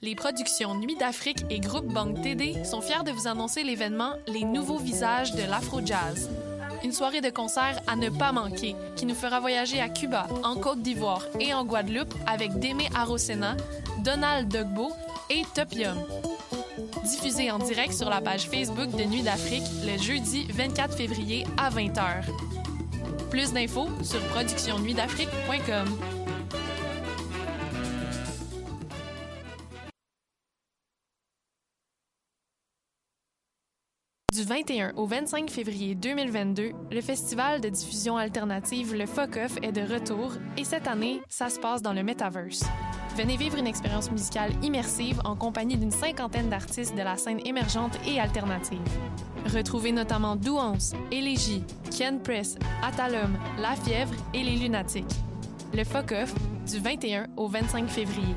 Les productions Nuit d'Afrique et Groupe Banque TD sont fiers de vous annoncer l'événement Les Nouveaux Visages de l'Afro-Jazz. Une soirée de concert à ne pas manquer qui nous fera voyager à Cuba, en Côte d'Ivoire et en Guadeloupe avec Démé Arosena, Donald Dogbo et Topium. Diffusé en direct sur la page Facebook de Nuit d'Afrique le jeudi 24 février à 20h. Plus d'infos sur productionnuitdafrique.com. Du 21 au 25 février 2022, le festival de diffusion alternative Le Fuck-Off est de retour et cette année, ça se passe dans le Metaverse. Venez vivre une expérience musicale immersive en compagnie d'une cinquantaine d'artistes de la scène émergente et alternative. Retrouvez notamment Douance, Élégie, Ken Press, Atalum, La Fièvre et Les Lunatiques. Le Fuck-Off du 21 au 25 février.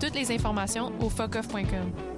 Toutes les informations au fuckoff.com.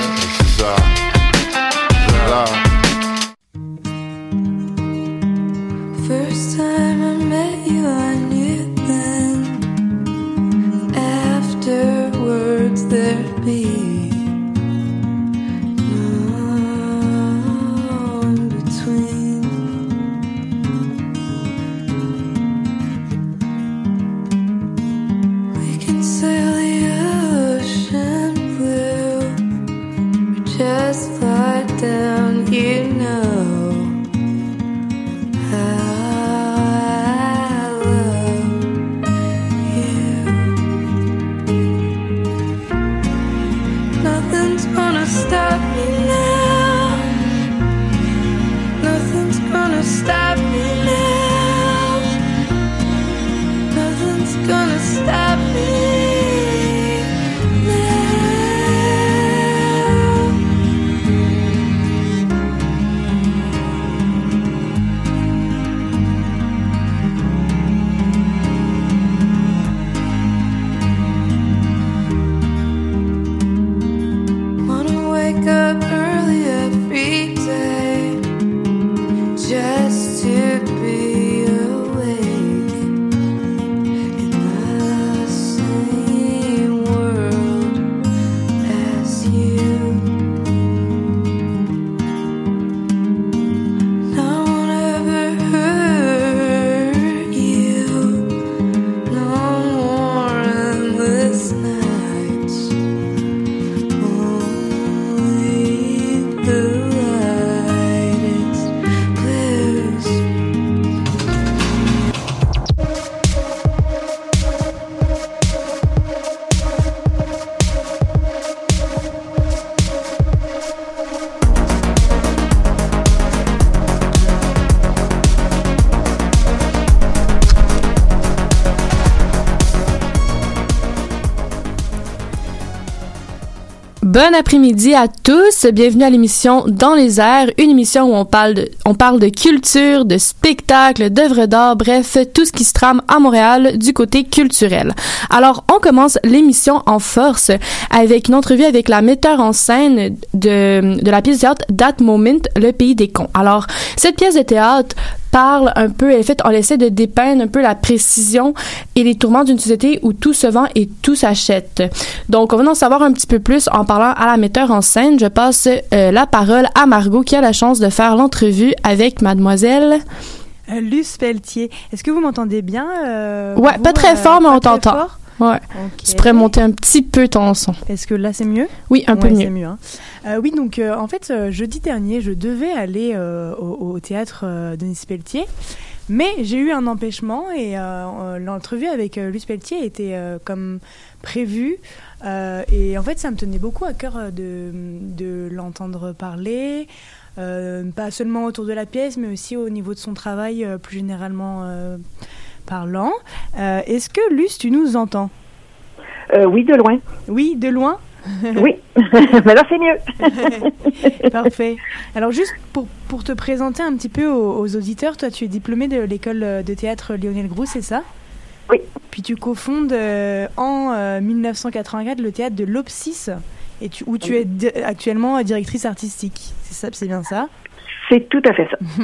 Bon après-midi à tous. Bienvenue à l'émission Dans les airs, une émission où on parle de, on parle de culture, de spectacle, d'œuvres d'art, bref, tout ce qui se trame à Montréal du côté culturel. Alors, on commence l'émission en force avec une entrevue avec la metteur en scène de, de la pièce de théâtre That Moment, le pays des cons. Alors, cette pièce de théâtre parle un peu, en fait, on essaie de dépeindre un peu la précision et les tourments d'une société où tout se vend et tout s'achète. Donc, on va en savoir un petit peu plus en parlant à la metteur en scène. Je passe euh, la parole à Margot qui a la chance de faire l'entrevue avec mademoiselle. Luce Pelletier, est-ce que vous m'entendez bien euh, Ouais, vous, pas très euh, fort, mais on t'entend. Ouais. Ok. Tu pourrais monter un petit peu ton son. Est-ce que là c'est mieux? Oui, un peu mieux. mieux. hein. Euh, oui, donc euh, en fait, jeudi dernier, je devais aller au, au théâtre Denis Pelletier, mais j'ai eu un empêchement et euh, l'entrevue avec euh, Luce Pelletier était euh, comme prévu. Et en fait, ça me tenait beaucoup à cœur de, de l'entendre parler, pas seulement autour de la pièce, mais aussi au niveau de son travail euh, plus généralement euh, parlant. Euh, Est-ce que Luce, tu nous entends? Euh, oui, de loin. Oui, de loin? Oui, mais là c'est mieux. Parfait. Alors juste pour, pour te présenter un petit peu aux, aux auditeurs, toi tu es diplômé de l'école de théâtre Lionel Groux, c'est ça? Oui. Puis tu cofondes euh, en euh, 1984 le théâtre de l'Opsis, et tu, où tu es actuellement directrice artistique. C'est ça, c'est bien ça C'est tout à fait ça.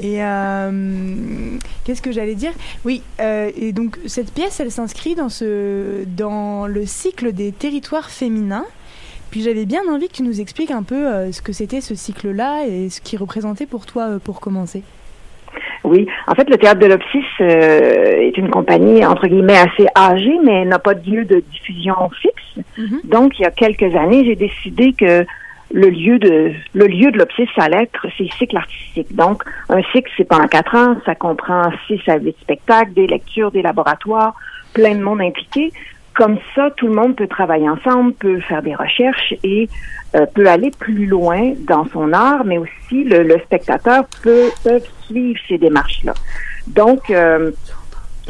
Et euh, qu'est-ce que j'allais dire? Oui, euh, et donc cette pièce, elle s'inscrit dans ce dans le cycle des territoires féminins. Puis j'avais bien envie que tu nous expliques un peu euh, ce que c'était ce cycle-là et ce qu'il représentait pour toi euh, pour commencer. Oui, en fait, le théâtre de l'Opsis euh, est une compagnie entre guillemets assez âgée, mais n'a pas de lieu de diffusion fixe. Mhm. Donc, il y a quelques années, j'ai décidé que le lieu de le lieu de l'Opsis, ça allait être ces cycles artistiques. Donc, un cycle, c'est pendant quatre ans, ça comprend six à huit spectacles, des lectures, des laboratoires, plein de monde impliqué. Comme ça, tout le monde peut travailler ensemble, peut faire des recherches et euh, peut aller plus loin dans son art, mais aussi le, le spectateur peut, peut suivre ces démarches-là. Donc, euh,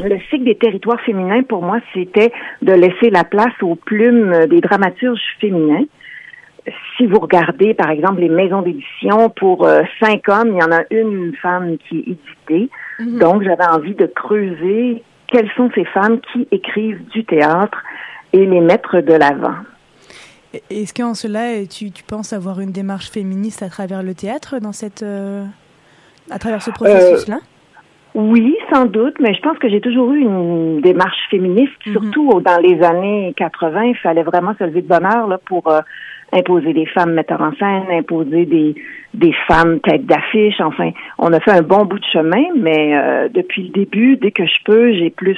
le cycle des territoires féminins, pour moi, c'était de laisser la place aux plumes des dramaturges féminins. Si vous regardez, par exemple, les maisons d'édition, pour euh, cinq hommes, il y en a une femme qui est éditée. Donc, j'avais envie de creuser quelles sont ces femmes qui écrivent du théâtre et les mettre de l'avant? Est-ce qu'en cela, tu, tu penses avoir une démarche féministe à travers le théâtre dans cette euh, à travers ce processus-là? Oui, sans doute, mais je pense que j'ai toujours eu une démarche féministe, surtout au- dans les années 80. Il fallait vraiment se lever de bonne heure là, pour euh, imposer des femmes metteurs en scène, imposer des, des femmes têtes d'affiche. Enfin, on a fait un bon bout de chemin, mais euh, depuis le début, dès que je peux, j'ai plus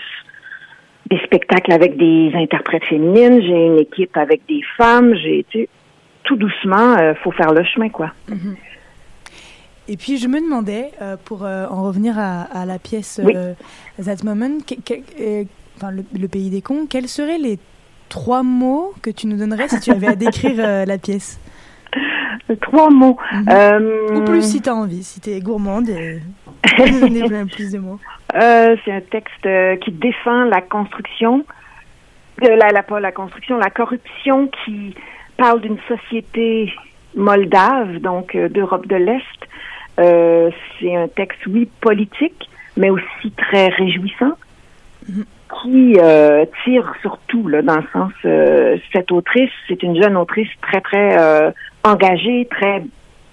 des spectacles avec des interprètes féminines, j'ai une équipe avec des femmes, j'ai été tout doucement, euh, faut faire le chemin, quoi. Et puis je me demandais, euh, pour euh, en revenir à, à la pièce Oui. That Moment, que- que- enfin, le, le pays des cons, quels seraient les trois mots que tu nous donnerais si tu avais à décrire euh, la pièce Trois mots. Mhm. Euh, Ou plus si tu as envie, si tu es gourmande, et... plus de mots. Euh, c'est un texte euh, qui défend la construction, euh, la, la, pas la construction, la corruption, qui parle d'une société moldave, donc euh, d'Europe de l'Est. Euh, c'est un texte, oui, politique, mais aussi très réjouissant, qui euh, tire surtout, là, dans le sens, euh, cette autrice, c'est une jeune autrice très, très euh, engagée, très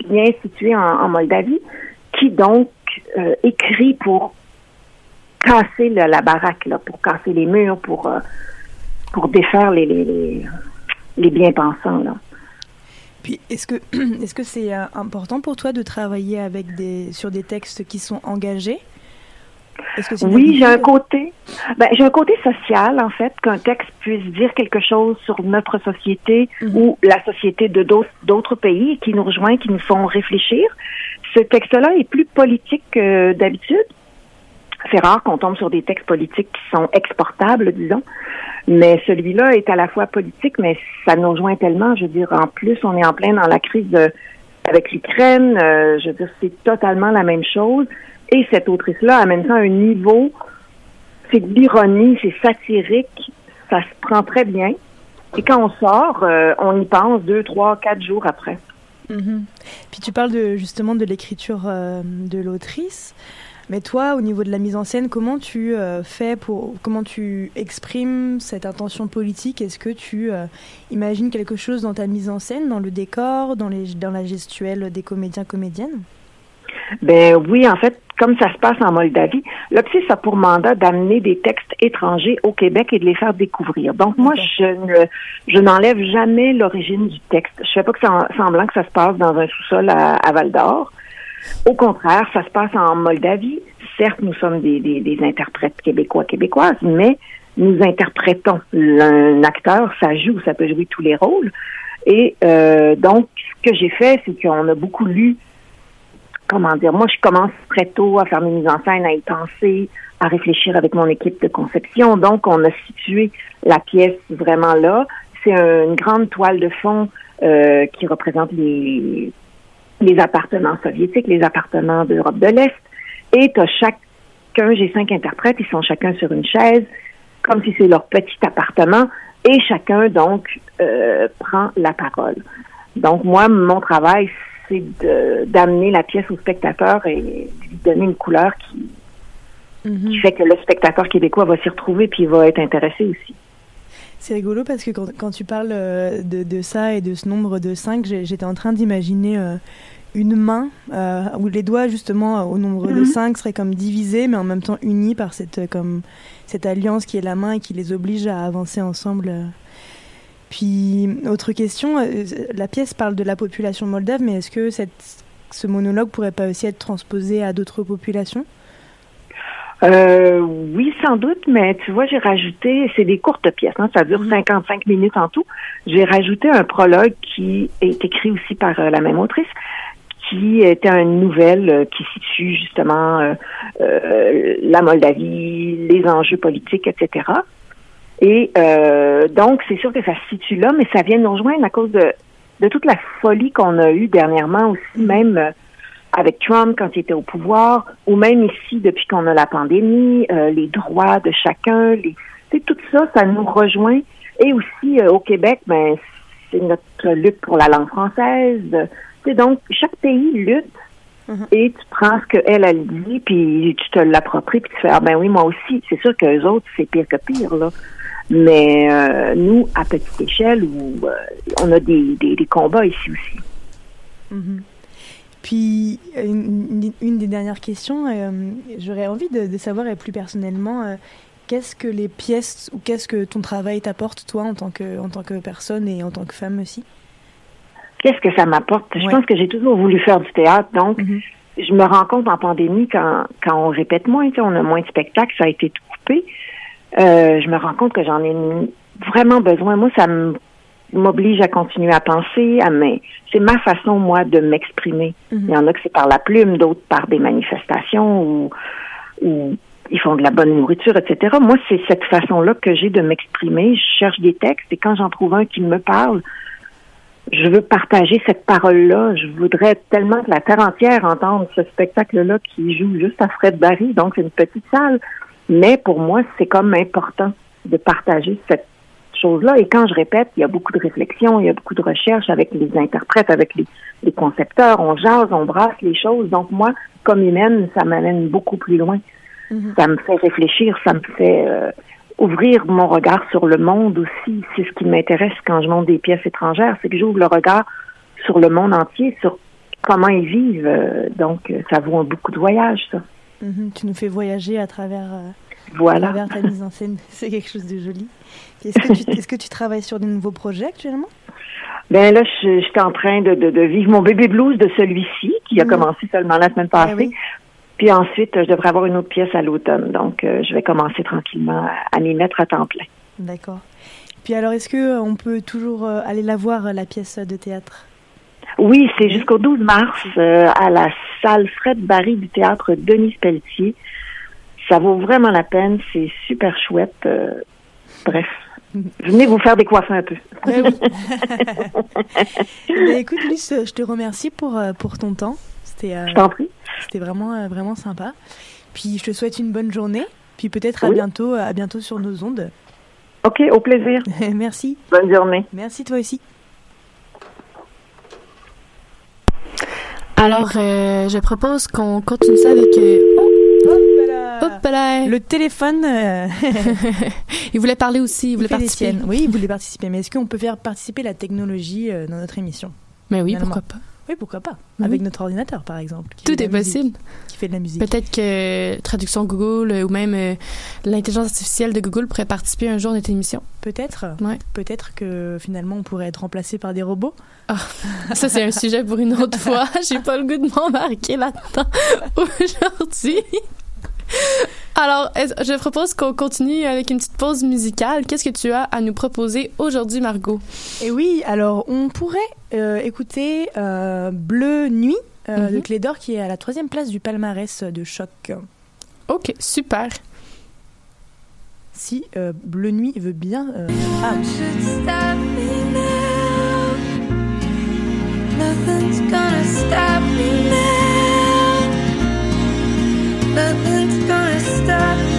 bien située en, Moldavie, qui donc euh, écrit pour casser la, baraque, là, pour casser les murs, pour, pour défaire les, les, les, les bien-pensants. Là. Puis est-ce que est-ce que c'est important pour toi de travailler avec des sur des textes qui sont engagés Est-ce que c'est une Oui, j'ai un côté, ben, j'ai un côté social en fait, qu'un texte puisse dire quelque chose sur notre société Mhm. ou la société de d'autres d'autres pays qui nous rejoignent, qui nous font réfléchir. Ce texte-là est plus politique que d'habitude. C'est rare qu'on tombe sur des textes politiques qui sont exportables, disons. Mais celui-là est à la fois politique, mais ça nous rejoint tellement. Je veux dire, en plus, on est en plein dans la crise de- avec l'Ukraine. Euh, je veux dire, c'est totalement la même chose. Et cette autrice-là amène ça à un niveau, c'est de l'ironie, c'est satirique, ça se prend très bien. Et quand on sort, euh, on y pense deux, trois, quatre jours après. Mhm. Puis tu parles de, justement de l'écriture euh, de l'autrice. Mais toi, au niveau de la mise en scène, comment tu euh, fais pour, comment tu exprimes cette intention politique? Est-ce que tu euh, imagines quelque chose dans ta mise en scène, dans le décor, dans, les, dans la gestuelle des comédiens comédiennes? Ben oui, en fait, comme ça se passe en Moldavie, l'OPSIS a pour mandat d'amener des textes étrangers au Québec et de les faire découvrir. Donc moi, je ne, je n'enlève jamais l'origine du texte. Je fais pas que ça, semblant que ça se passe dans un sous-sol à, à Val d'Or. Au contraire, ça se passe en Moldavie. Certes, nous sommes des, des, des interprètes québécois, québécoises, mais nous interprétons. Un acteur, ça joue, ça peut jouer tous les rôles. Et euh, donc, ce que j'ai fait, c'est qu'on a beaucoup lu comment dire, moi je commence très tôt à faire mes mises en scène, à y penser, à réfléchir avec mon équipe de conception. Donc on a situé la pièce vraiment là. C'est un- une grande toile de fond euh, qui représente les, les appartements soviétiques, les appartements d'Europe de l'Est. Et tu as chacun, j'ai cinq interprètes, ils sont chacun sur une chaise, comme si c'est leur petit appartement. et chacun donc euh, prend la parole. Donc moi, mon travail, c'est d'amener la pièce au spectateur et lui donner une couleur qui, Mhm. qui fait que le spectateur québécois va s'y retrouver puis il va être intéressé aussi. C'est rigolo parce que quand, quand tu parles euh, de, de ça et de ce nombre de 5, j'étais en train d'imaginer euh, une main euh, où les doigts justement au nombre de Mhm. 5 seraient comme divisés mais en même temps unis par cette, comme, cette alliance qui est la main et qui les oblige à avancer ensemble. Puis, autre question, euh, la pièce parle de la population moldave, mais est-ce que cette, ce monologue pourrait pas aussi être transposé à d'autres populations? Euh, oui, sans doute, mais tu vois, j'ai rajouté, c'est des courtes pièces, hein, ça dure 55 minutes en tout. J'ai rajouté un prologue qui est écrit aussi par euh, la même autrice, qui était une nouvelle euh, qui situe justement la Moldavie, les enjeux politiques, etc. Et euh, donc, c'est sûr que ça se situe là, mais ça vient nous rejoindre à cause de, de toute la folie qu'on a eue dernièrement aussi, même euh, avec Trump quand il était au pouvoir, ou même ici depuis qu'on a la pandémie, euh, les droits de chacun, les, tu sais, tout ça, ça nous rejoint. Et aussi euh, au Québec, ben c'est notre lutte pour la langue française. Tu sais, donc chaque pays lutte Mhm. et tu prends ce qu'elle a dit, puis tu te l'appropries, puis tu fais ah ben oui moi aussi. C'est sûr que les autres c'est pire que pire là. Mais euh, nous, à petite échelle, où euh, on a des, des, des combats ici aussi. Mhm. Puis, une, une des dernières questions, euh, j'aurais envie de, de savoir, et plus personnellement, qu'est-ce que les pièces ou qu'est-ce que ton travail t'apporte, toi, en tant, que, en tant que personne et en tant que femme aussi? Qu'est-ce que ça m'apporte? Je Ouais. pense que j'ai toujours voulu faire du théâtre, donc Mhm. je me rends compte en pandémie quand, quand on répète moins, on a moins de spectacles, ça a été tout coupé. Euh, je me rends compte que j'en ai vraiment besoin. Moi, ça m'oblige à continuer à penser, à mais c'est ma façon moi de m'exprimer. Mhm. Il y en a que c'est par la plume, d'autres par des manifestations ou, ou ils font de la bonne nourriture, etc. Moi, c'est cette façon-là que j'ai de m'exprimer. Je cherche des textes et quand j'en trouve un qui me parle, je veux partager cette parole-là. Je voudrais tellement que la terre entière entende ce spectacle-là qui joue juste à Fred Barry. Donc, c'est une petite salle. Mais pour moi, c'est comme important de partager cette chose-là. Et quand je répète, il y a beaucoup de réflexion, il y a beaucoup de recherche avec les interprètes, avec les, les concepteurs. On jase, on brasse les choses. Donc, moi, comme humaine, ça m'amène beaucoup plus loin. Mhm. Ça me fait réfléchir, ça me fait euh, ouvrir mon regard sur le monde aussi. C'est ce qui m'intéresse quand je monte des pièces étrangères, c'est que j'ouvre le regard sur le monde entier, sur comment ils vivent. Euh, Donc, euh, ça vaut un beaucoup de voyage, ça. Mhm. Tu nous fais voyager à travers, euh, à Voilà. travers ta mise en scène. C'est quelque chose de joli. Est-ce que, tu, est-ce que tu travailles sur de nouveaux projets actuellement? Ben là, je- j'étais en train de, de, de vivre mon bébé blues de celui-ci, qui a Mhm. commencé seulement la semaine Ah passée. oui. Puis ensuite, je devrais avoir une autre pièce à l'automne. Donc, euh, je vais commencer tranquillement à, à m'y mettre à temps plein. D'accord. Puis alors, est-ce que euh, peut toujours aller la voir, la pièce de théâtre? Oui, c'est jusqu'au 12 mars euh, à la salle Fred Barry du théâtre Denis Pelletier. Ça vaut vraiment la peine, c'est super chouette. euh, bref, venez vous faire décoiffer un peu. Ouais, oui. Écoute, Luce, je te remercie pour, euh, pour ton temps. C'était euh, Je t'en prie. c'était vraiment, vraiment sympa. Puis je te souhaite une bonne journée. Puis peut-être à Oui. bientôt, à bientôt sur nos ondes. OK, au plaisir. Merci. Bonne journée. Merci toi aussi. Alors, euh, je propose qu'on continue ça avec... euh, Hop là! Le téléphone. euh, Il voulait parler aussi, il voulait fait participer. siennes. Oui, il voulait participer. Mais est-ce qu'on peut faire participer la technologie euh, dans notre émission? Mais oui, Finalement. pourquoi pas. Oui, pourquoi pas Oui. Avec notre ordinateur, par exemple. Tout est musique, possible. Qui fait de la musique. Peut-être que traduction Google euh, ou même euh, l'intelligence artificielle de Google pourrait participer un jour à notre émission. Peut-être. Ouais. Peut-être que finalement on pourrait être remplacé par des robots. Ça, c'est un sujet pour une autre fois. J'ai pas le goût de m'embarquer là-dedans aujourd'hui. Alors, je propose qu'on continue avec une petite pause musicale. Qu'est-ce que tu as à nous proposer aujourd'hui, Margot? Et oui, alors on pourrait euh, écouter euh, Bleu Nuit euh, de Mhm. Clé d'Or qui est à la troisième place du palmarès de choc. OK, super. Si euh, Bleu Nuit veut bien. euh, Ah. Nothing's gonna stop me now. Nothing's gonna stop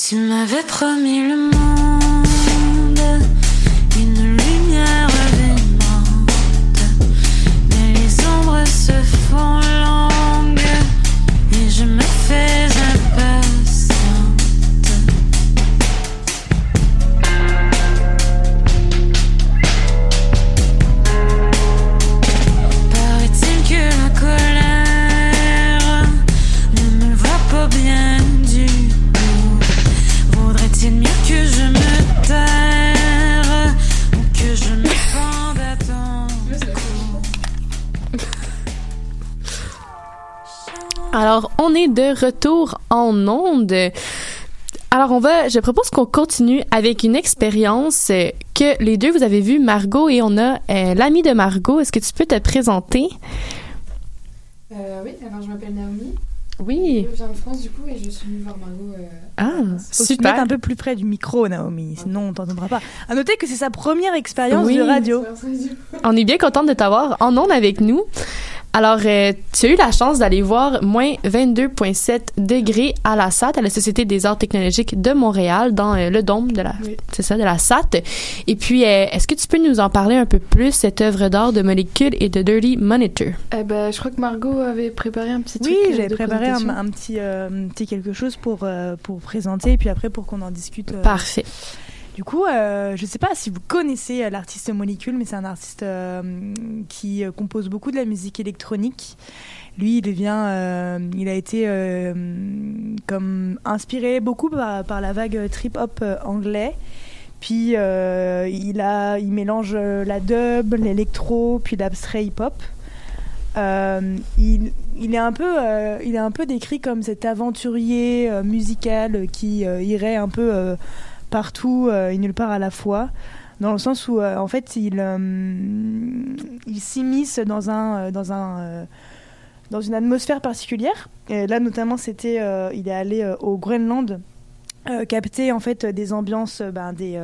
Tu m'avais promis le monde, une lumière vivante, mais les ombres se font longues et je me fais Alors, on est de retour en onde. Alors, on va, je propose qu'on continue avec une expérience euh, que les deux, vous avez vu, Margot, et on a euh, l'ami de Margot. Est-ce que tu peux te présenter? Euh, oui, alors je m'appelle Naomi. Oui. Je viens de France du coup et je suis venue voir Margot. euh, Ah, tu super. mettes un peu plus près du micro, Naomi, sinon on t'entendra pas. À noter que c'est sa première expérience Oui. de radio. On est bien contente de t'avoir en onde avec nous. Alors, euh, tu as eu la chance d'aller voir moins 22,7 degrés à la SAT, à la Société des arts technologiques de Montréal, dans euh, le dôme de la, c'est ça, de la SAT. Et puis, euh, est-ce que tu peux nous en parler un peu plus, cette œuvre d'art de molécules et de Dirty Monitor? Eh ben, je crois que Margot avait préparé un petit Oui, truc. euh, j'avais préparé un, un petit, euh, un petit quelque chose pour, euh, pour présenter et puis après pour qu'on en discute. euh. Parfait. Du coup, euh, je sais pas si vous connaissez euh, l'artiste Molécule, mais c'est un artiste euh, qui compose beaucoup de la musique électronique. Lui, il vient, il a été comme inspiré beaucoup par, la vague trip hop anglais. Puis il a, il mélange la dub, l'électro, puis l'abstrait hip hop. Il, il est un peu, il est un peu décrit comme cet aventurier musical qui irait un peu partout euh, et nulle part à la fois, dans le sens où euh, en fait il, euh, il s'immisce dans un, dans un, dans une atmosphère particulière. Là notamment c'était, il est allé au Groenland capter en fait des ambiances, ben, des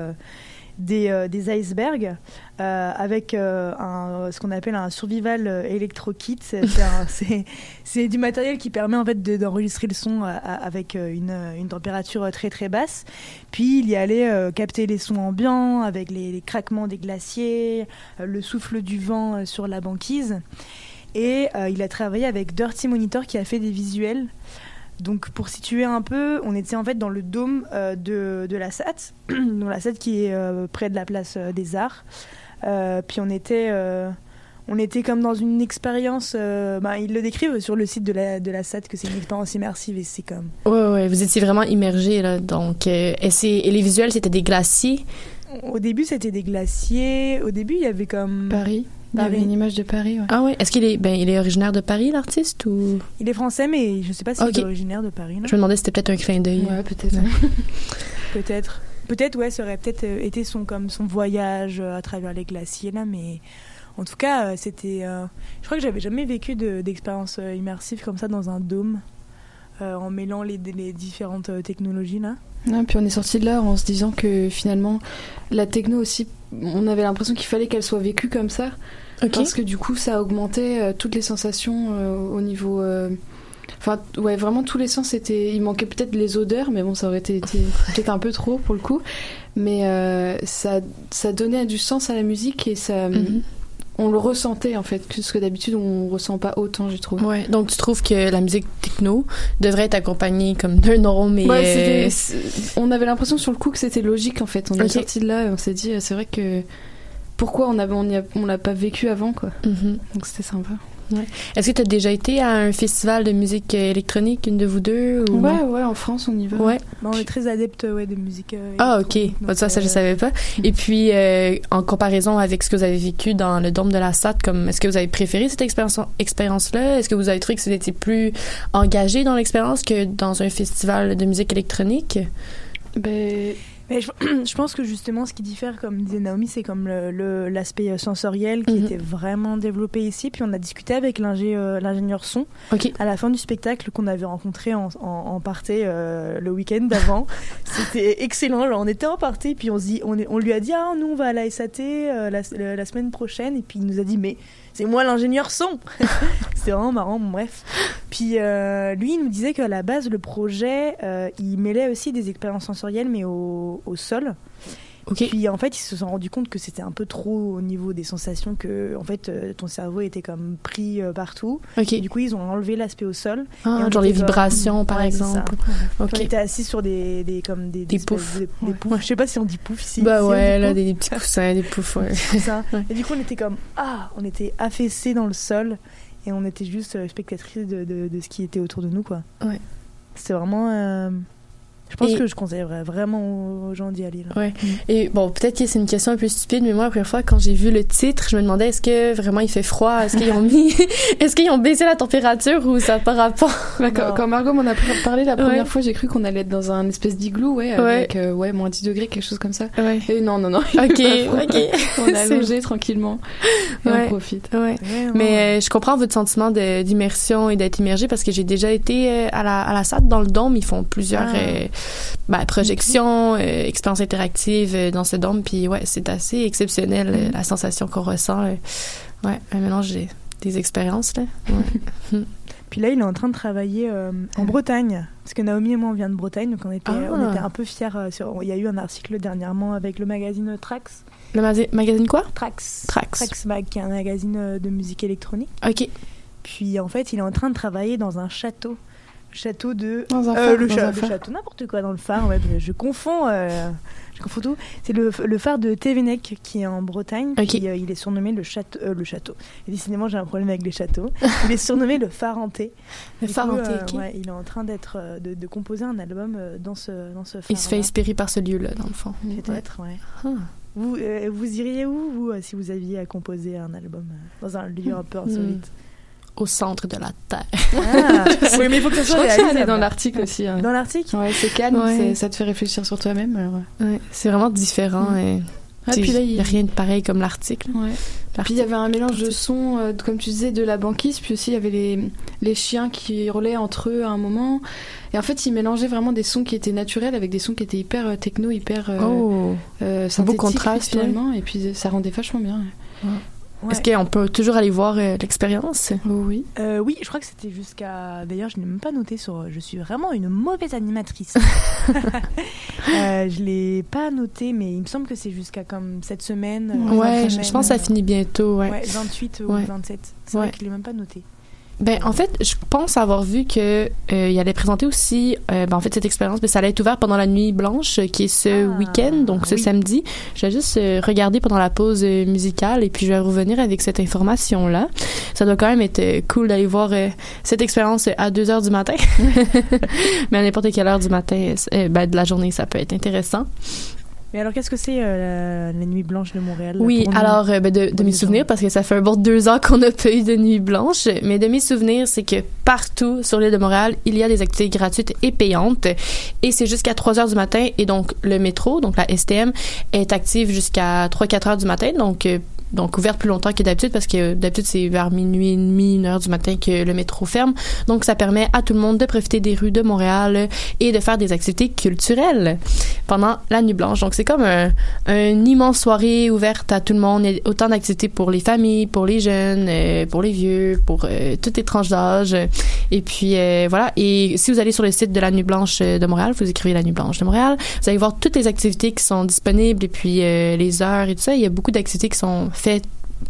des, euh, des icebergs euh, avec euh, ce qu'on appelle un survival electro kit. C'est du matériel qui permet en fait de- d'enregistrer le son avec une, température très très basse. Puis il y allait capter les sons ambiants avec les, craquements des glaciers, le souffle du vent sur la banquise. Et il a travaillé avec Dirty Monitor qui a fait des visuels. Donc pour situer un peu, on était en fait dans le dôme euh, de, de la SAT, donc la SAT qui est euh, près de la place euh, des Arts. Puis on était, on était comme dans une expérience. ben, ils le décrivent sur le site de la de la SAT que c'est une expérience immersive et c'est comme. Ouais, ouais, vous étiez vraiment immergés, là. Donc, et, et les visuels, c'était des glaciers? Au début c'était des glaciers. Au début il y avait comme. Paris? Il y avait une image de Paris, ouais. Ah ouais. Est-ce qu'il est, ben, il est originaire de Paris, l'artiste, ou? Il est français mais je sais pas s'il Ok. est originaire de Paris. non? Je me demandais si c'était peut-être un clin d'œil. Ouais, peut-être. Peut-être. Peut-être, ouais, ça aurait peut-être euh, été son, comme son voyage euh, à travers les glaciers, là, mais en tout cas, euh, c'était. euh, je crois que j'avais jamais vécu de- d'expérience immersive comme ça dans un dôme, euh, en mêlant les, les différentes technologies, là. Non, puis on est sorti de là en se disant que finalement, la techno aussi, on avait l'impression qu'il fallait qu'elle soit vécue comme ça. Ok. Parce que du coup, ça augmentait euh, toutes les sensations euh, au niveau. euh, Enfin, ouais, vraiment tous les sens étaient. Il manquait peut-être les odeurs, mais bon, ça aurait été, été peut-être un peu trop pour le coup. Mais euh, ça, ça donnait du sens à la musique et ça. Mhm. On le ressentait en fait, parce que d'habitude on ressent pas autant, j'ai trouvé. Ouais. Donc, tu trouves que la musique techno devrait être accompagnée comme d'un nom, mais. Ouais, euh, on avait l'impression sur le coup que c'était logique en fait. On est sorti de là et on s'est dit, c'est vrai que pourquoi on avait, on l'a pas vécu avant quoi. mhm. Donc c'était sympa. Est-ce que tu as déjà été à un festival de musique euh, électronique, une de vous deux? Ou Ouais, ouais, en France on y va. Ouais. Bah, on est très adepte ouais, de musique. euh, Ah, ok. donc, ça, ça, je euh, savais pas. Et puis, euh, en comparaison avec ce que vous avez vécu dans le dôme de la SAT, comme, est-ce que vous avez préféré cette expérience, expérience-là? Est-ce que vous avez trouvé que vous étiez plus engagé dans l'expérience que dans un festival de musique électronique? Ben, Mais je, je pense que justement, ce qui diffère, comme disait Naomi, c'est comme le- le- l'aspect euh, sensoriel qui Mhm. était vraiment développé ici. Puis on a discuté avec euh, l'ingénieur son à la fin du spectacle qu'on avait rencontré en, en, en party euh, le week-end d'avant. C'était excellent. Genre, on était en party, puis on, se dit, on, est- on lui a dit Ah, nous, on va à la SAT euh, la semaine prochaine. Et puis il nous a dit Mais c'est moi l'ingénieur son. C'était vraiment marrant, bref. Puis euh, lui, il nous disait qu'à la base, le projet, euh, il mêlait aussi des expériences sensorielles, mais au sol. Ok. Puis en fait, ils se sont rendus compte que c'était un peu trop au niveau des sensations, que en fait, euh, ton cerveau était comme pris euh, partout. Du coup, ils ont enlevé l'aspect au sol. Ah, Et genre les comme- vibrations, par Ouais, exemple. On était assis sur des, des comme des, poufs. de- des poufs. Je sais pas si on dit pouf ici. Bah Si on ouais, là, des, petits coussins, des poufs, ouais. c'est ça. Ouais. Et du coup, on était comme ah, on était affaissés dans le sol et on était juste euh, spectatrices de, de, de ce qui était autour de nous, quoi. Ouais. C'était vraiment. euh, Je pense Et- que je conseillerais vraiment aux gens d'y aller. Là. Ouais. Et bon, peut-être que c'est une question un peu stupide, mais moi, la première fois, quand j'ai vu le titre, je me demandais est-ce que vraiment il fait froid? Est-ce qu'ils ont mis, est-ce qu'ils ont baissé la température ou ça n'a pas rapport? Bah, quand, Margot m'en a parlé la première Ouais. fois, j'ai cru qu'on allait être dans un espèce d'igloo, ouais, avec euh, ouais, moins 10 degrés, quelque chose comme ça. Ouais. Et non, non, non. Ok, ok. On est C'est- allongé tranquillement et Ouais. on profite. Ouais. Ouais, Mais euh, je comprends votre sentiment d'immersion et d'être immergé parce que j'ai déjà été euh, à la, à la SAD dans le dôme. Ils font plusieurs Ah. euh, ben, projections, euh, expériences interactives euh, dans ce dôme. Puis ouais, c'est assez exceptionnel euh, la sensation qu'on ressent. Ouais, un mélange des, des expériences. Là. Ouais. Puis là, il est en train de travailler en Bretagne. Parce que Naomi et moi, on vient de Bretagne, donc on était, Ah. on était un peu fiers. sur... Il y a eu un article dernièrement avec le magazine Trax. Le magazine quoi? Trax. Trax. Trax Mag, qui est un magazine de musique électronique. Ok. Puis en fait, il est en train de travailler dans un château. Château de. Dans un Euh, phare, le, dans cha- un le phare. château, n'importe quoi dans le phare. Ouais, je confonds. euh, je confonds tout. C'est le, le phare de Thévenec qui est en Bretagne. Euh, il est surnommé le château. euh, le château. Et décidément, j'ai un problème avec les châteaux. il est surnommé le phare hanté. Le phare hanté, euh, ouais, il est en train d'être euh, de, de composer un album euh, dans ce dans ce phare. Il se fait inspirer par ce lieu-là, dans le fond. Peut-être, ouais. Vous, euh, vous iriez où, vous, euh, si vous aviez à composer un album euh, dans un lieu un peu insolite? Au centre de la Terre. Ah, oui, mais il faut que ça Je soit ça allait réalisable. dans l'article aussi. hein. Dans l'article? Ouais, c'est calme, Ouais. ça te fait réfléchir sur toi-même. ouais. Ouais, c'est vraiment différent. Mm. et Ah, puis là, il n'y a rien de pareil comme l'article. Ouais. Puis il y avait un mélange de sons, euh, comme tu disais, de la banquise, puis aussi il y avait les, les chiens qui hurlaient entre eux à un moment. Et en fait, ils mélangeaient vraiment des sons qui étaient naturels avec des sons qui étaient hyper euh, techno, hyper euh, Oh! euh, beau contraste, finalement. Et puis ça rendait vachement bien. Ouais. Est-ce qu'on peut toujours aller voir euh, l'expérience? Oui. Euh, oui, je crois que c'était jusqu'à. D'ailleurs, je n'ai même pas noté sur. Je suis vraiment une mauvaise animatrice. euh, je l'ai pas noté, mais il me semble que c'est jusqu'à comme cette semaine. Ouais, je, semaine, je pense que ça finit bientôt, ouais. Ouais, 28 ou Ouais. 27. C'est Ouais. vrai que je l'ai même pas noté. Ben, en fait, je pense avoir vu que euh, il allait présenter aussi, euh, ben, en fait, cette expérience, mais ça allait être ouvert pendant la nuit blanche, euh, qui est ce Ah, week-end, donc ce oui. samedi. Je vais juste euh, regarder pendant la pause euh, musicale et puis je vais revenir avec cette information-là. Ça doit quand même être cool d'aller voir cette expérience à 2 heures du matin. mais à n'importe quelle heure du matin, ben, de la journée, ça peut être intéressant. Mais alors, qu'est-ce que c'est euh, la, la nuit blanche de Montréal Oui, alors euh, ben, de, mes souvenirs, parce que ça fait un bon deux ans qu'on n'a pas eu de nuit blanche, mais de mes souvenirs, c'est que partout sur l'île de Montréal, il y a des activités gratuites et payantes, et c'est jusqu'à 3 heures du matin, et donc le métro, donc la STM, est active jusqu'à 3-4 heures du matin, donc euh, donc ouverte plus longtemps que d'habitude parce que d'habitude c'est vers minuit et demi, une heure du matin que le métro ferme. Donc ça permet à tout le monde de profiter des rues de Montréal et de faire des activités culturelles pendant la nuit blanche. Donc c'est comme un, immense soirée ouverte à tout le monde. A autant d'activités pour les familles, pour les jeunes, euh, pour les vieux, pour euh, toutes les tranches d'âge. Et puis euh, voilà. Et si vous allez sur le site de la Nuit Blanche de Montréal, vous écrivez la Nuit Blanche de Montréal, vous allez voir toutes les activités qui sont disponibles et puis euh, les heures et tout ça. Il y a beaucoup d'activités qui sont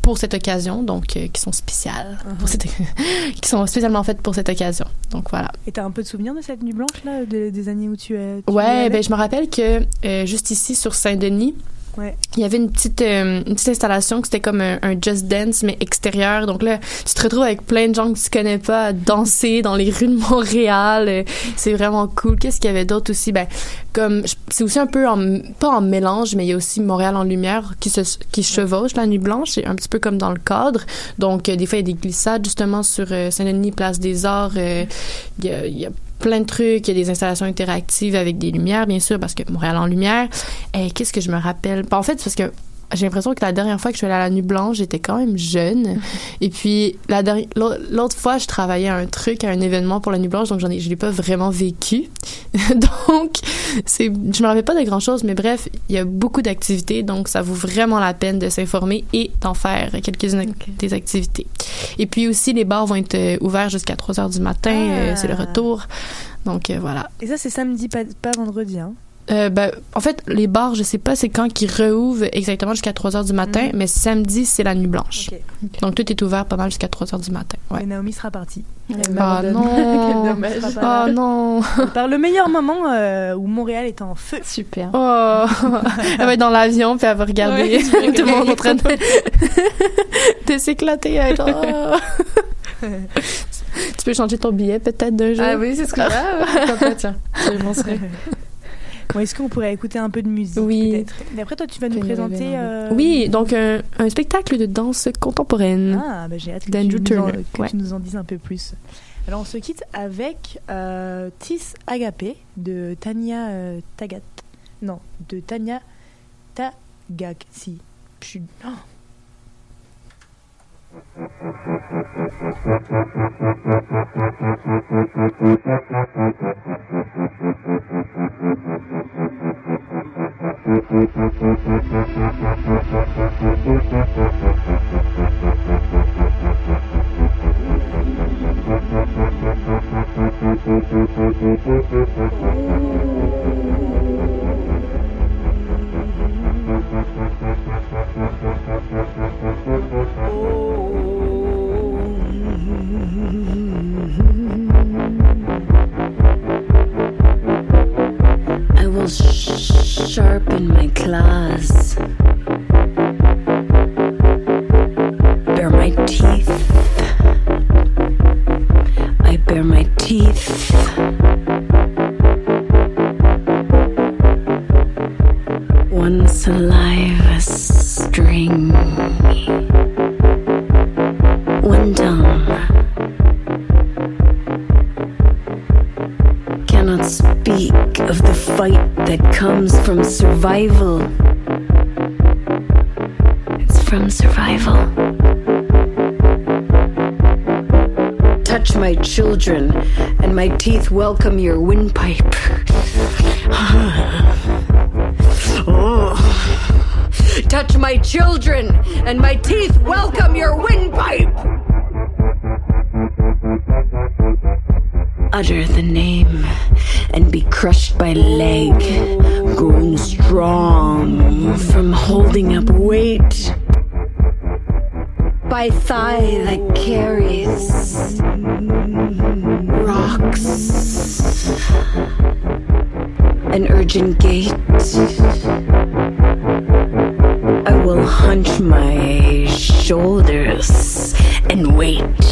pour cette occasion, donc euh, qui sont spéciales, pour cette- qui sont spécialement faites pour cette occasion. Donc voilà. Et t'as un peu de souvenir de cette nuit blanche, là, de- des années où tu es. Ouais, ben je me rappelle que euh, juste ici sur Saint-Denis, Il y avait une petite euh, une petite installation que c'était comme un, Just Dance mais extérieur. Donc là, tu te retrouves avec plein de gens que tu connais pas à danser dans les rues de Montréal. Euh, C'est vraiment cool. Qu'est-ce qu'il y avait d'autre aussi? Ben comme c'est aussi un peu en pas en mélange, mais il y a aussi Montréal en lumière qui se qui chevauche la nuit blanche, c'est un petit peu comme dans le cadre. Donc euh, des fois il y a des glissades justement sur euh, Saint-Denis place des Arts. il y a, y a plein de trucs, il y a des installations interactives avec des lumières, bien sûr, parce que Montréal en lumière. Et qu'est-ce que je me rappelle? Ben, En fait, c'est parce que j'ai l'impression que la dernière fois que je suis allée à la Nuit Blanche, j'étais quand même jeune. Et puis, la l'autre fois, je travaillais à un truc, à un événement pour la Nuit Blanche, donc j'en ai, je l'ai pas vraiment vécu. donc, c'est, je me rappelle pas de grand chose, mais bref, il y a beaucoup d'activités, donc ça vaut vraiment la peine de s'informer et d'en faire quelques-unes des activités. Et puis aussi, les bars vont être euh, ouverts jusqu'à 3 heures du matin, euh, c'est le retour. Donc euh, voilà. Et ça, c'est samedi, pas, pas vendredi. Hein? Euh, ben, en fait, les bars, je sais pas c'est quand qu'ils réouvrent exactement jusqu'à 3 heures du matin, mais samedi, c'est la nuit blanche. Donc tout est ouvert pas mal jusqu'à 3 heures du matin. Ouais. Et Naomi sera partie. Elle Ah m'abandonne. non. Oh là. non. Par le meilleur moment euh, où Montréal est en feu. Super. Oh. elle va être dans l'avion puis elle va regarder Ouais, tout le monde en train de, de s'éclater. oh. tu peux changer ton billet peut-être d'un jour? Ah oui, c'est ce que. Ah, ouais, tiens. Je penserai. Bon, Est-ce qu'on pourrait écouter un peu de musique Oui. peut-être? Et après, toi, tu vas nous présenter. euh, Oui, donc un, un spectacle de danse contemporaine. Ah, bah, j'ai hâte que, tu nous, en, Turner, que ouais. tu nous en dises un peu plus. Alors, on se quitte avec euh, Tis Agapé de Tania euh, Tagat. Non, de Tania Tagak. Si. Je suis. Oh. I teeth welcome your windpipe. Oh. Touch my children, and my teeth welcome your windpipe. utter the name and be crushed by leg, growing strong from holding up weight. By thigh that carries urgent gait. I will hunch my shoulders and wait.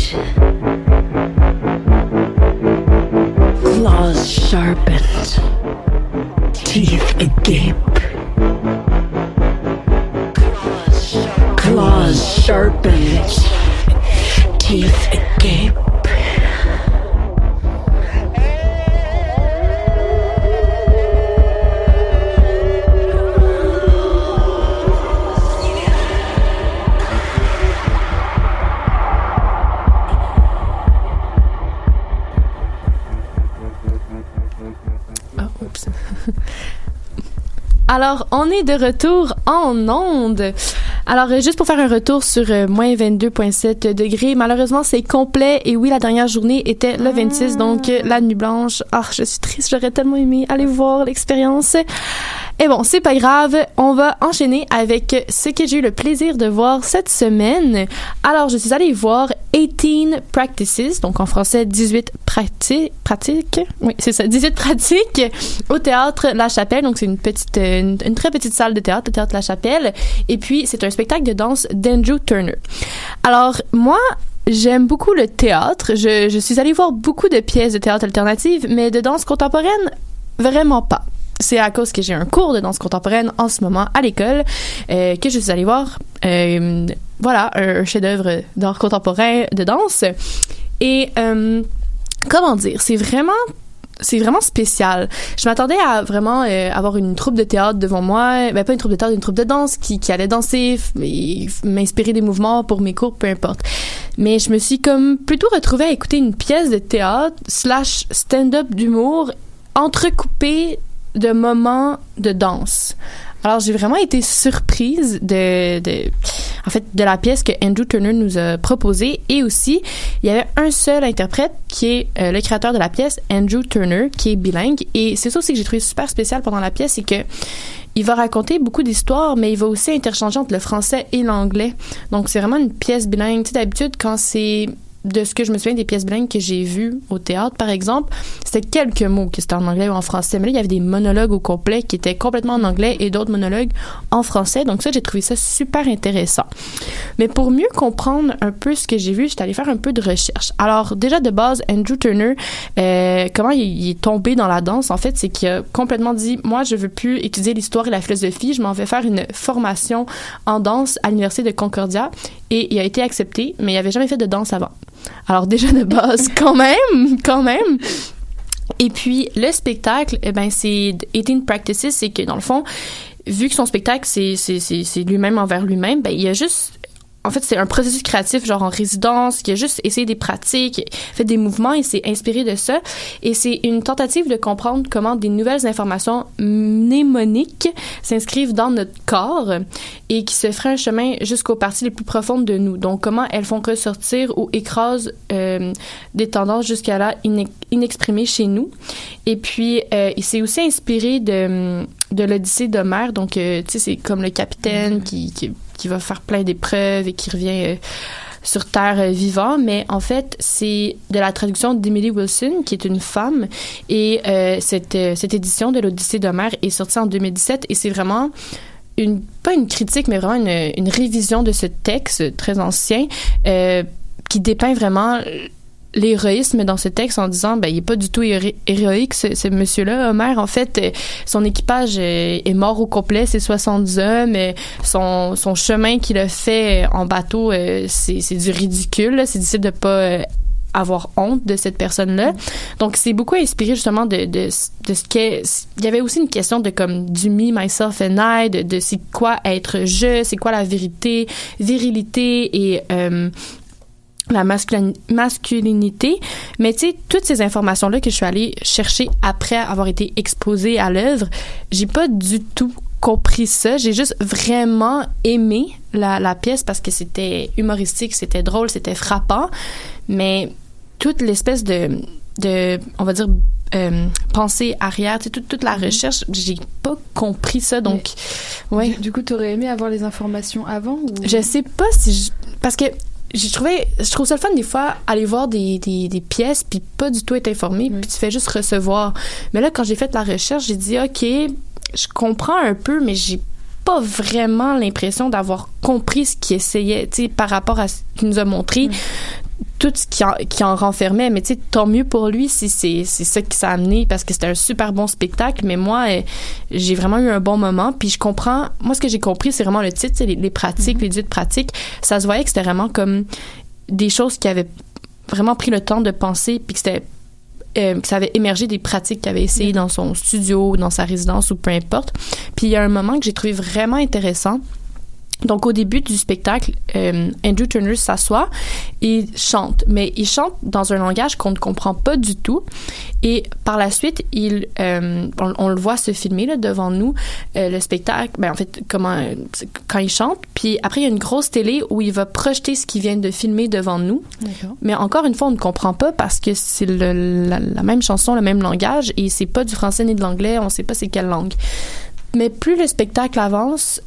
Est de retour en onde. Alors, euh, juste pour faire un retour sur euh, moins 22,7 degrés, malheureusement, c'est complet. Et oui, la dernière journée était le 26, donc euh, la nuit blanche. Ah, je suis triste, j'aurais tellement aimé aller voir l'expérience. Et bon, c'est pas grave, on va enchaîner avec ce que j'ai eu le plaisir de voir cette semaine. Alors, je suis allée voir 18 Practices, donc en français 18 prati pratiques. Oui, c'est ça, 18 pratiques au théâtre La Chapelle. Donc, c'est une petite, une, très petite salle de théâtre, le théâtre La Chapelle. Et puis, c'est un spectacle de danse d'Andrew Turner. Alors, moi, J'aime beaucoup le théâtre. Je, je suis allée voir beaucoup de pièces de théâtre alternatives, mais de danse contemporaine, vraiment pas. C'est à cause que j'ai un cours de danse contemporaine en ce moment à l'école euh, que je suis allée voir. euh, voilà, un, chef-d'œuvre d'art contemporain de danse. Et euh, comment dire, c'est vraiment c'est vraiment spécial. Je m'attendais à vraiment avoir une troupe de théâtre devant moi, ben pas une troupe de théâtre, une troupe de danse qui, qui allait danser, m'inspirer des mouvements pour mes cours, peu importe. Mais je me suis comme plutôt retrouvée à écouter une pièce de théâtre slash stand-up d'humour entrecoupée de moments de danse. Alors j'ai vraiment été surprise de, de en fait de la pièce que Andrew Turner nous a proposée et aussi il y avait un seul interprète qui est euh, le créateur de la pièce Andrew Turner qui est bilingue et c'est ça aussi que j'ai trouvé super spécial pendant la pièce c'est que il va raconter beaucoup d'histoires, mais il va aussi interchanger entre le français et l'anglais. Donc, c'est vraiment une pièce bilingue. Tu sais, d'habitude, quand c'est de ce que je me souviens des pièces bilingues que j'ai vues au théâtre, par exemple, c'était quelques mots qui étaient en anglais ou en français. Mais là, il y avait des monologues au complet qui étaient complètement en anglais et d'autres monologues en français. Donc ça, j'ai trouvé ça super intéressant. Mais pour mieux comprendre un peu ce que j'ai vu, j'étais allée faire un peu de recherche. Alors, déjà de base, Andrew Turner, euh, comment il, il est tombé dans la danse, en fait, c'est qu'il a complètement dit, moi, je veux plus étudier l'histoire et la philosophie, je m'en vais faire une formation en danse à l'Université de Concordia. Et il a été accepté, mais il avait jamais fait de danse avant. Alors déjà de base, quand même, quand même. Et puis le spectacle, eh ben c'est 18 practices, c'est que dans le fond, vu que son spectacle c'est lui-même envers lui-même, ben il y a juste en fait, c'est un processus créatif, genre en résidence, qui a juste essayé des pratiques, fait des mouvements et s'est inspiré de ça. Et c'est une tentative de comprendre comment des nouvelles informations mnémoniques s'inscrivent dans notre corps et qui se feraient un chemin jusqu'aux parties les plus profondes de nous. Donc, comment elles font ressortir ou écrasent euh, des tendances jusqu'à là inex- inexprimées chez nous. Et puis, euh, il s'est aussi inspiré de, de l'Odyssée d'Homère. Donc, euh, tu sais, c'est comme le capitaine qui, qui, qui va faire plein d'épreuves et qui revient euh, sur Terre euh, vivant, mais en fait, c'est de la traduction d'Emily Wilson, qui est une femme, et euh, cette, cette édition de l'Odyssée d'Homère est sortie en 2017, et c'est vraiment une, pas une critique, mais vraiment une, révision de ce texte très ancien, qui dépeint vraiment l'héroïsme dans ce texte en disant ben il est pas du tout héroïque ce, ce monsieur-là Homer en fait euh, son équipage euh, est mort au complet c'est 70 hommes euh, son, son chemin qu'il a fait en bateau c'est du ridicule là. c'est difficile de pas avoir honte de cette personne-là. Donc, c'est beaucoup inspiré justement de, de, de ce qu'est... Il y avait aussi une question de comme du me, myself and I, de, de c'est quoi être je, c'est quoi la vérité, virilité et... euh, la masculin- masculinité. Mais tu sais, toutes ces informations-là que je suis allée chercher après avoir été exposée à l'œuvre, j'ai pas du tout compris ça. J'ai juste vraiment aimé la, la pièce parce que c'était humoristique, c'était drôle, c'était frappant. Mais toute l'espèce de, de, on va dire, euh, pensée arrière, tu sais, toute, toute la recherche, j'ai pas compris ça. Donc, ouais. Du, du coup, t'aurais aimé avoir les informations avant ou... Je sais pas si je... Parce que j'ai trouvé... Je trouve ça le fun des fois, aller voir des, des, des pièces puis pas du tout être informé puis tu fais juste recevoir. Mais là, quand j'ai fait la recherche, j'ai dit, OK, je comprends un peu, mais j'ai pas vraiment l'impression d'avoir compris ce qu'il essayait, tu sais, par rapport à ce qu'il nous a montré. Tout ce qui en, qui en renfermait, mais tu sais, tant mieux pour lui si c'est c'est ça qui s'est amené parce que c'était un super bon spectacle. Mais moi, euh, j'ai vraiment eu un bon moment. Puis je comprends, moi, ce que j'ai compris, c'est vraiment le titre, c'est les, les pratiques, les 18 pratiques. Ça se voyait que c'était vraiment comme des choses qui avaient vraiment pris le temps de penser, puis que c'était euh, que ça avait émergé des pratiques qu'il avait essayé dans son studio, dans sa résidence ou peu importe. Puis il y a un moment que j'ai trouvé vraiment intéressant. Donc au début du spectacle, euh, Andrew Turner s'assoit et chante, mais il chante dans un langage qu'on ne comprend pas du tout. Et par la suite, il, euh, on, on le voit se filmer là, devant nous euh, le spectacle. Ben en fait, comment quand il chante. Puis après, il y a une grosse télé où il va projeter ce qu'il vient de filmer devant nous. Mais encore une fois, on ne comprend pas parce que c'est la, la même chanson, le même langage et c'est pas du français ni de l'anglais, on sait pas c'est quelle langue. Mais plus le spectacle avance,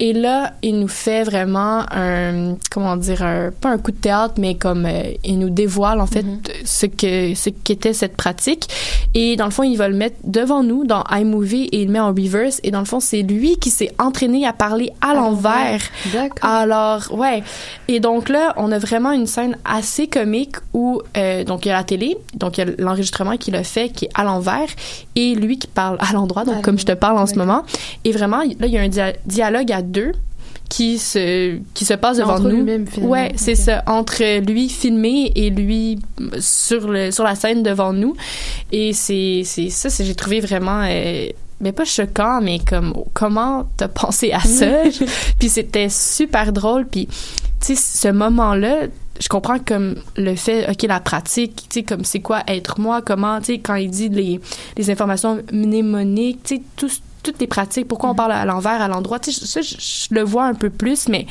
et là, il nous fait vraiment un, comment dire, un, pas un coup de théâtre, mais comme euh, il nous dévoile en fait ce que ce qu'était cette pratique. Et dans le fond, il va le mettre devant nous dans iMovie et il le met en reverse. Et dans le fond, c'est lui qui s'est entraîné à parler à l'envers. D'accord. Alors, ouais. Et donc là, on a vraiment une scène assez comique où, euh, donc il y a la télé, donc il y a l'enregistrement qu'il a fait qui est à l'envers et lui qui parle à l'endroit, donc À comme je te parle en ce moment. Et vraiment, là, il y a un dia- dialogue à deux qui se qui se passe devant Entre nous. lui-même. Ouais, c'est ça entre lui filmé et lui sur le sur la scène devant nous. Et c'est c'est ça, c'est- j'ai trouvé vraiment euh, mais pas choquant, mais comme comment t'as pensé à ça? Puis c'était super drôle. Puis tu sais, ce moment-là, je comprends comme le fait, OK, la pratique, tu sais, comme c'est quoi être moi, comment, tu sais, quand il dit les, les informations mnémoniques, tu sais, tous- toutes les pratiques, pourquoi on parle à l'envers, à l'endroit, tu sais, ça, je, je le vois un peu plus, mais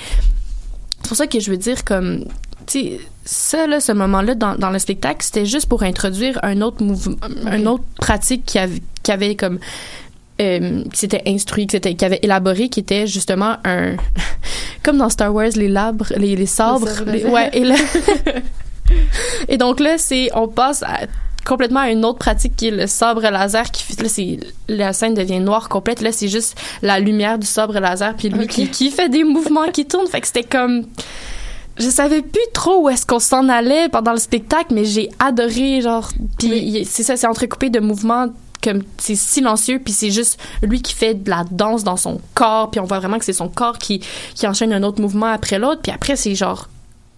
c'est pour ça que je veux dire, comme, tu sais, ça, là, ce moment-là, dans, dans le spectacle, c'était juste pour introduire un autre mouvement, un autre pratique qui avait, qui avait comme, euh, qui s'était instruit, qui, qui avait élaboré, qui était justement un, comme dans Star Wars, les labres, les, les sabres, sabre les- ouais, et là, et donc là, c'est, on passe à- complètement à une autre pratique qui est le sabre laser qui fait, là, c'est, la scène devient noire complète, là, c'est juste la lumière du sabre laser, puis lui qui, qui fait des mouvements qui tournent, fait que c'était comme, je savais plus trop où est-ce qu'on s'en allait pendant le spectacle, mais j'ai adoré, genre, puis Oui. c'est ça, c'est entrecoupé de mouvements comme c'est silencieux puis c'est juste lui qui fait de la danse dans son corps puis on voit vraiment que c'est son corps qui qui enchaîne un autre mouvement après l'autre puis après c'est genre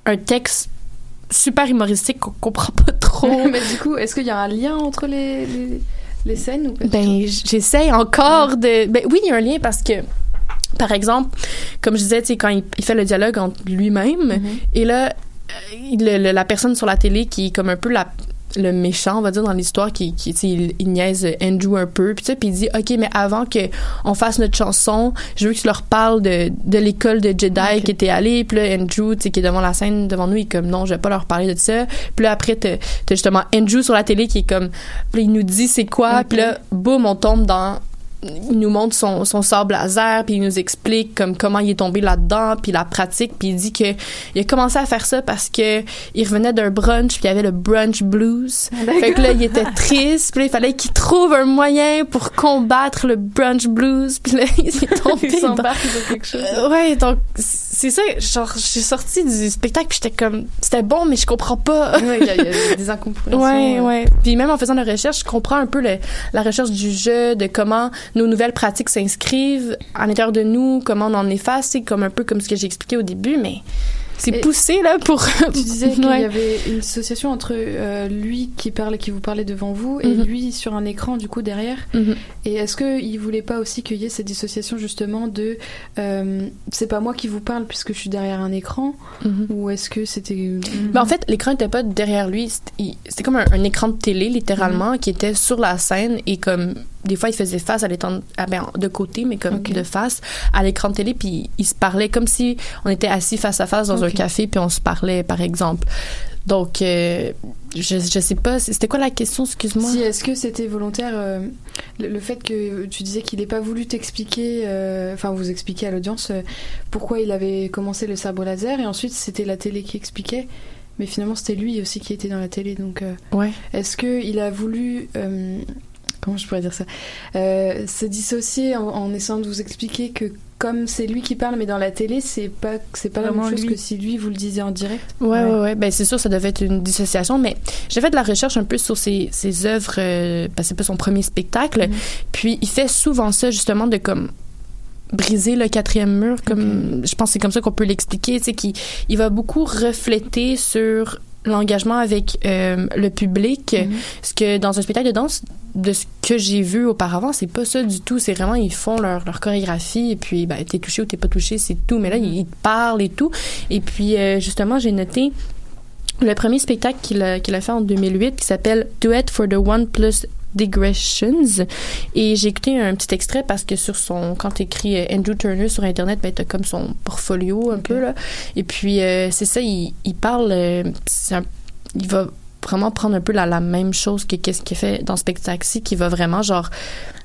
un texte super humoristique qu'on comprend pas trop. Mais du coup, est-ce qu'il y a un lien entre les, les, les scènes ou ben j- j'essaie encore de ben oui il y a un lien parce que par exemple comme je disais tu sais quand il, il fait le dialogue entre lui-même Mhm. et là euh, le- le- la personne sur la télé qui est comme un peu la le méchant on va dire dans l'histoire qui qui tu sais, il, il niaise Andrew un peu puis puis il dit OK mais avant que on fasse notre chanson je veux que tu leur parles de, de l'école de Jedi qui était allé puis là Andrew tu sais qui est devant la scène devant nous il est comme non je vais pas leur parler de ça. Puis là après t'as t'as justement Andrew sur la télé qui est comme puis il nous dit c'est quoi? Ok. puis là boum on tombe dans il nous montre son, son sable laser puis il nous explique comme comment il est tombé là-dedans puis la pratique puis il dit que il a commencé à faire ça parce que il revenait d'un brunch puis il y avait le brunch blues fait que là il était triste puis là, il fallait qu'il trouve un moyen pour combattre le brunch blues puis là il est tombé Il dans quelque chose. euh, ouais, donc c'est ça, genre je suis sortie du spectacle puis j'étais comme c'était bon mais je comprends pas. Ouais, il y, a- il y a des incompréhensions. Ouais, ouais. Puis même en faisant la recherche, je comprends un peu le- la recherche du jeu, de comment nos nouvelles pratiques s'inscrivent à l'intérieur de nous, comment on en efface, c'est comme un peu comme ce que j'ai expliqué au début, mais c'est poussé là pour. Tu disais qu'il Ouais. y avait une association entre euh, lui qui parlait, qui vous parlait devant vous, et Mhm. lui sur un écran du coup derrière. Mhm. Et est-ce que il voulait pas aussi qu'il y ait cette dissociation justement de euh, c'est pas moi qui vous parle puisque je suis derrière un écran, Mhm. ou est-ce que c'était Ben, en fait, l'écran était pas derrière lui. C'était comme un, un écran de télé, littéralement, qui était sur la scène et comme des fois, il faisait face à l'étang ah, ben, de côté, mais comme de face à l'écran de télé, puis il se parlait comme si on était assis face à face dans un café, puis on se parlait, par exemple. Donc, euh, je, je sais pas, c'était quoi la question, excuse-moi? Si, est-ce que c'était volontaire euh, le, le fait que tu disais qu'il n'ait pas voulu t'expliquer, euh, enfin vous expliquer à l'audience pourquoi il avait commencé le sabre laser et ensuite c'était la télé qui expliquait, mais finalement c'était lui aussi qui était dans la télé. Donc Ouais. est-ce qu'il a voulu, comment je pourrais dire ça, euh, se dissocier en, en essayant de vous expliquer que comme c'est lui qui parle mais dans la télé c'est pas c'est pas la même chose lui. que si lui vous le disiez en direct. Ouais, Ouais. ouais, ouais. Ben, c'est sûr, ça devait être une dissociation, mais j'ai fait de la recherche un peu sur ses, ses œuvres, euh, parce que c'est pas son premier spectacle. Mhm. Puis, il fait souvent ça, justement, de comme briser le quatrième mur, comme, je pense que c'est comme ça qu'on peut l'expliquer, sais, qu'il il va beaucoup refléter sur l'engagement avec euh, le public, Mhm. parce que dans un spectacle de danse, de ce que j'ai vu auparavant, c'est pas ça du tout. C'est vraiment, ils font leur, leur chorégraphie et puis, ben, t'es touché ou t'es pas touché, c'est tout. Mais là, ils, ils te parlent et tout. Et puis, euh, justement, j'ai noté le premier spectacle qu'il a, qu'il a fait en 2008 qui s'appelle Duet for the One Plus Digressions. Et j'ai écouté un petit extrait parce que sur son, quand t'écris euh, Andrew Turner sur Internet, ben, t'as comme son portfolio un peu, là. Et puis, euh, c'est ça, il, il parle, euh, un- il va vraiment prendre un peu la, la même chose que qu'est-ce qu'il fait dans ce spectacle-ci, qui va vraiment, genre,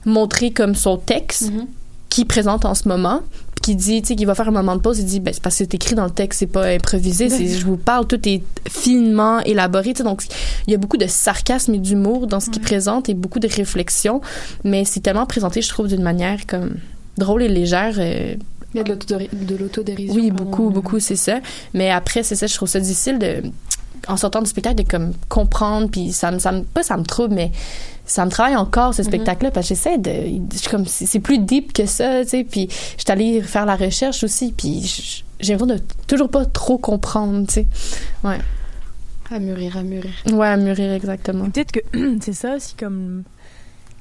montrer comme son texte Mhm. Qu'il présente en ce moment, qui dit, tu sais, qu'il va faire un moment de pause, il dit, ben, c'est parce que c'est écrit dans le texte, c'est pas improvisé, c'est, je vous parle, tout est finement élaboré, tu sais, donc il y a beaucoup de sarcasme et d'humour dans ce qu'il présente et beaucoup de réflexion, mais c'est tellement présenté, je trouve, d'une manière comme drôle et légère. euh, Il y a de l'autodéri- de l'autodérision. oui, beaucoup, beaucoup, c'est ça. Mais après, c'est ça, je trouve ça difficile de, en sortant du spectacle, de comme comprendre, puis ça me, ça me, pas ça me trouble, mais ça me travaille encore ce spectacle-là parce que j'essaie de, je suis comme c'est plus deep que ça, tu sais. Puis je suis allée faire la recherche aussi, puis j'ai l'impression de toujours pas trop comprendre, tu sais. Ouais, À mûrir, à mûrir. ouais, à mûrir exactement. Peut-être que c'est ça aussi comme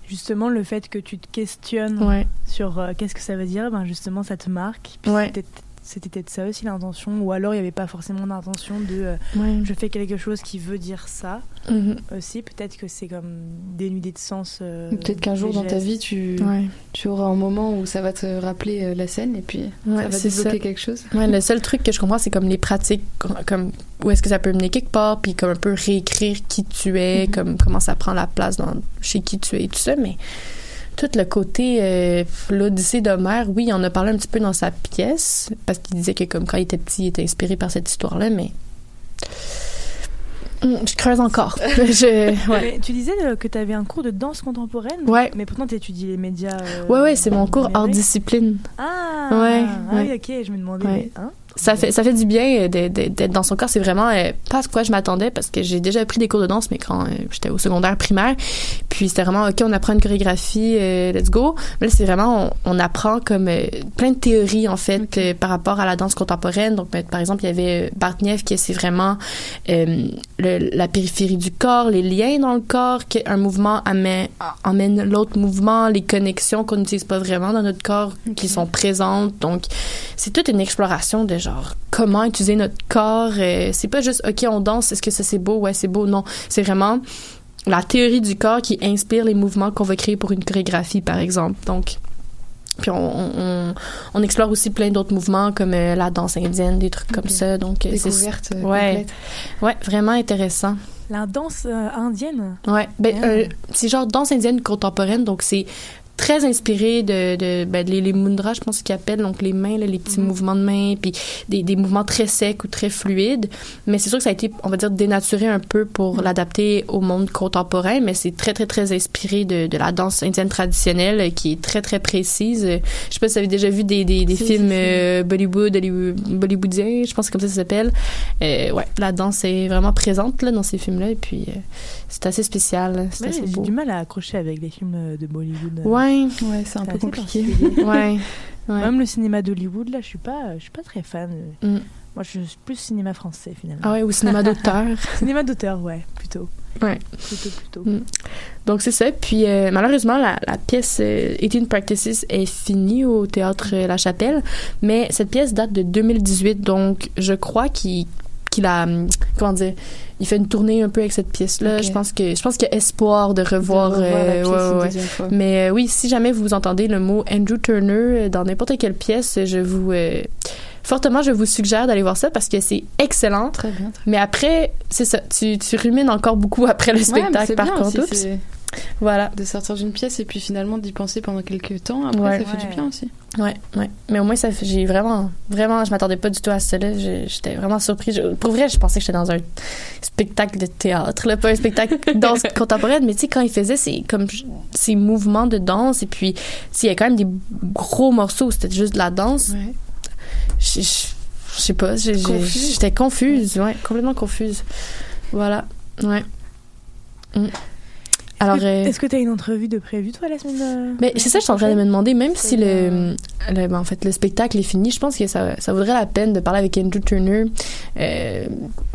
justement le fait que tu te questionnes Ouais, sur euh, qu'est-ce que ça veut dire, ben justement ça te marque. Puis Ouais. c'est peut-être c'était peut-être ça aussi l'intention, ou alors il n'y avait pas forcément d'intention de euh, Ouais. je fais quelque chose qui veut dire ça Mhm. aussi. Peut-être que c'est comme dénudé de sens. euh, Peut-être qu'un jour dans ta vie, tu, Ouais. tu auras un moment où ça va te rappeler euh, la scène et puis Ouais, ça va c'est débloquer ça. quelque chose. Ouais, le seul truc que je comprends, c'est comme les pratiques, comme où est-ce que ça peut mener quelque part, puis comme un peu réécrire qui tu es, Mhm. comme comment ça prend la place dans chez qui tu es et tout ça, mais tout le côté euh, l'Odyssée d'Homère, oui, il en a parlé un petit peu dans sa pièce, parce qu'il disait que comme quand il était petit, il était inspiré par cette histoire-là, mais Hum, je creuse encore. je... ouais. Tu disais euh, que tu avais un cours de danse contemporaine. Ouais. Mais pourtant, tu étudies les médias. euh, Ouais, ouais, c'est mon cours hors discipline. Ah, Ouais, ah ouais. oui, ok, je me demandais. Ouais. mais, hein Ça fait, ça fait du bien euh, d'être dans son corps. C'est vraiment euh, pas à ce quoi je m'attendais parce que j'ai déjà pris des cours de danse, mais quand euh, j'étais au secondaire primaire. Puis c'était vraiment, OK, on apprend une chorégraphie, euh, let's go. Mais là, c'est vraiment, on, on apprend comme plein de théories, en fait, par rapport à la danse contemporaine. Donc, ben, par exemple, il y avait Bartniev qui c'est vraiment le- la périphérie du corps, les liens dans le corps, qu'un mouvement amène, l'autre mouvement, les connexions qu'on n'utilise pas vraiment dans notre corps qui sont présentes. Donc, c'est toute une exploration de genre comment utiliser notre corps. euh, c'est pas juste ok on danse, est-ce que ça c'est beau, ouais c'est beau. Non, c'est vraiment la théorie du corps qui inspire les mouvements qu'on va créer pour une chorégraphie par exemple. Donc puis on, on, on explore aussi plein d'autres mouvements comme euh, la danse indienne, des trucs comme ça. Donc euh, c'est ouais, ouais, vraiment intéressant. La danse euh, indienne Ouais, ben euh, c'est genre danse indienne contemporaine, donc c'est très inspiré de, de ben, les, les mudras, je pense qu'ils appellent, donc les mains, là, les petits Mhm. mouvements de mains, puis des, des mouvements très secs ou très fluides. Mais c'est sûr que ça a été, on va dire, dénaturé un peu pour Mhm. l'adapter au monde contemporain, mais c'est très, très, très inspiré de, de la danse indienne traditionnelle qui est très, très précise. Je sais pas si vous avez déjà vu des, des, des Si, films si, si. euh, Bollywood, bollywoodiens, je pense que c'est comme ça que ça s'appelle. Euh, ouais, la danse est vraiment présente là, dans ces films-là, et puis euh, c'est assez spécial, c'est Ouais, J'ai du mal à accrocher avec les films euh, de Bollywood. euh. Ouais, Ouais, c'est un peu compliqué. ouais, ouais. Même le cinéma d'Hollywood, là, je suis pas, je suis pas très fan. Mm. Moi, je suis plus cinéma français finalement. Ah ouais, au cinéma d'auteur. Cinéma d'auteur, ouais, plutôt. Ouais. Plutôt, plutôt. Mm. Donc c'est ça. Puis euh, malheureusement, la, la pièce euh, 18 Practices est finie au théâtre euh, La Chapelle, mais cette pièce date de 2018, donc je crois qu'il qu'il a hum, comment dire il fait une tournée un peu avec cette pièce là je pense que je pense qu'il y a espoir de revoir, De revoir la euh, pièce ouais, une ouais. deuxième fois. mais euh, oui si jamais vous entendez le mot Andrew Turner euh, dans n'importe quelle pièce je vous fortement je vous suggère d'aller voir ça parce que c'est excellent Très bien. très mais après c'est ça tu, tu rumines encore beaucoup après le. Ouais, spectacle par bien contre voilà de sortir d'une pièce et puis finalement d'y penser pendant quelques temps. Après, Ouais. ça fait Ouais. du bien aussi. Ouais, ouais. Mais au moins, ça fait- j'ai vraiment, vraiment, je m'attendais pas du tout à. J'ai- J'étais vraiment surprise. Je- pour vrai, je pensais que j'étais dans un spectacle de théâtre, là, pas un spectacle de danse contemporaine. Mais tu sais, quand il faisait ces, comme, ces mouvements de danse, et puis, s'il y a quand même des gros morceaux c'était juste de la danse, Ouais. je je- je sais pas, j'étais confuse, ouais, complètement confuse. Voilà, ouais. Mm. Alors, euh, Est-ce que tu as une entrevue de prévu, toi, la semaine euh, mais c'est ça, je suis en train de me demander, même si le, Euh, le- ben, en fait, le spectacle est fini, je pense que ça, ça vaudrait la peine de parler avec Andrew Turner euh,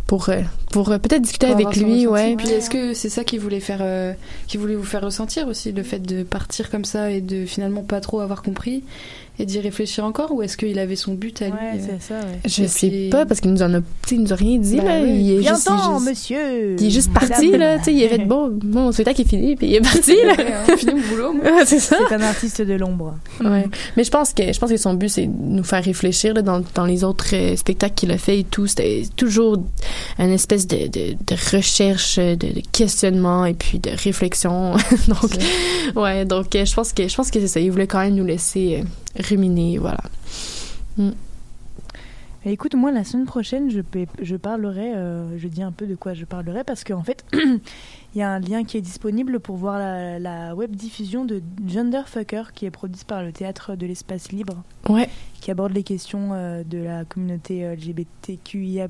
pour, pour peut-être discuter Pour avec lui, ressenti. ouais. Puis est-ce que c'est ça qui voulait faire, euh, qui voulait vous faire ressentir aussi, le fait de partir comme ça et de finalement pas trop avoir compris? Et d'y réfléchir encore, ou est-ce qu'il avait son but à lui Ouais, euh, c'est ça, ouais. Je Et sais puis- pas, parce qu'il nous en a, il nous a rien dit, Ben là. oui. Il est juste, il est temps, juste- monsieur il est juste parti, là, tu sais, il a fait bon, bon, mon spectacle est fini, puis il est parti, là. Ouais, hein, fini mon boulot. moi. Ouais, c'est ça. C'est un artiste de l'ombre. Ouais. Mais je pense que je pense que son but c'est de nous faire réfléchir là, dans, dans les autres euh, spectacles qu'il a fait et tout. C'était toujours une espèce de, de, de recherche, de, de questionnement et puis de réflexion. donc ouais, donc euh, je pense que je pense que c'est ça. Il voulait quand même nous laisser euh, ruminer, voilà. Mais écoute, moi, la semaine prochaine, je, parlerai, euh, je dis un peu de quoi je parlerai, parce qu'en fait, il y a un lien qui est disponible pour voir la, la web diffusion de Genderfucker, qui est produite par le Théâtre de l'Espace Libre, Ouais. qui aborde les questions euh, de la communauté euh, LGBTQIA+.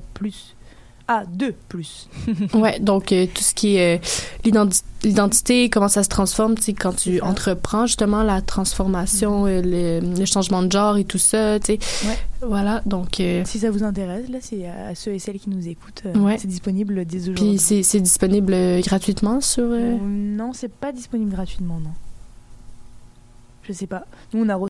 Ah, 2 plus. Ouais, donc euh, tout ce qui est euh, l'identi- l'identité, comment ça se transforme, tu sais, quand tu entreprends justement la transformation, euh, le, le changement de genre et tout ça, tu sais. Ouais. Voilà, donc euh, Si ça vous intéresse, là, c'est à ceux et celles qui nous écoutent. Ouais. C'est disponible dès aujourd'hui. puis c'est disponible gratuitement sur Non, c'est pas disponible gratuitement, non. Je sais pas. Nous, on a